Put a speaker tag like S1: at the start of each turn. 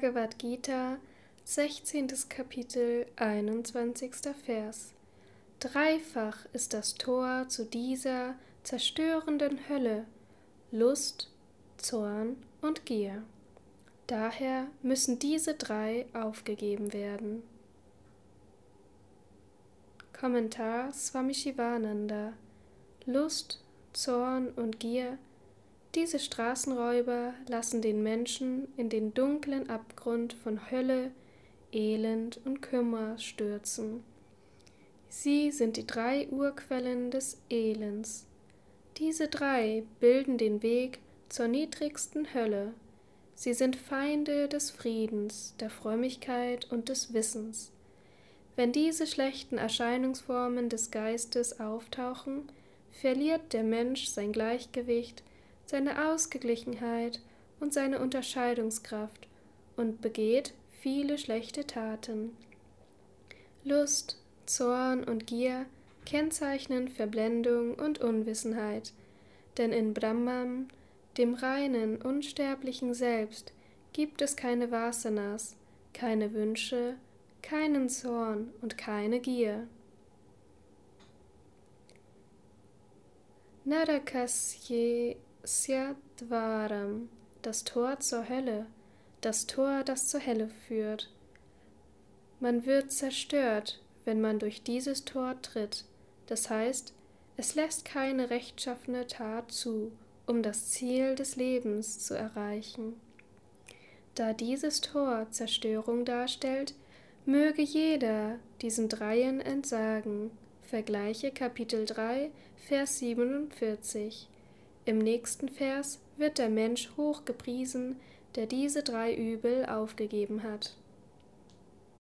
S1: Bhagavad Gita, 16. Kapitel, 21. Vers. Dreifach ist das Tor zu dieser zerstörenden Hölle Lust, Zorn und Gier. Daher müssen diese drei aufgegeben werden. Kommentar Swami Shivananda Lust, Zorn und Gier diese Straßenräuber lassen den Menschen in den dunklen Abgrund von Hölle, Elend und Kummer stürzen. Sie sind die drei Urquellen des Elends. Diese drei bilden den Weg zur niedrigsten Hölle. Sie sind Feinde des Friedens, der Frömmigkeit und des Wissens. Wenn diese schlechten Erscheinungsformen des Geistes auftauchen, verliert der Mensch sein Gleichgewicht seine Ausgeglichenheit und seine Unterscheidungskraft und begeht viele schlechte Taten. Lust, Zorn und Gier kennzeichnen Verblendung und Unwissenheit, denn in Brahman, dem reinen, unsterblichen Selbst, gibt es keine Vasanas, keine Wünsche, keinen Zorn und keine Gier. Narakasye Syadvaram, das Tor zur Hölle, das Tor, das zur Hölle führt. Man wird zerstört, wenn man durch dieses Tor tritt, das heißt, es lässt keine rechtschaffene Tat zu, um das Ziel des Lebens zu erreichen. Da dieses Tor Zerstörung darstellt, möge jeder diesen Dreien entsagen. Vergleiche Kapitel 3, Vers 47. Im nächsten Vers wird der Mensch hochgepriesen, der diese drei Übel aufgegeben hat.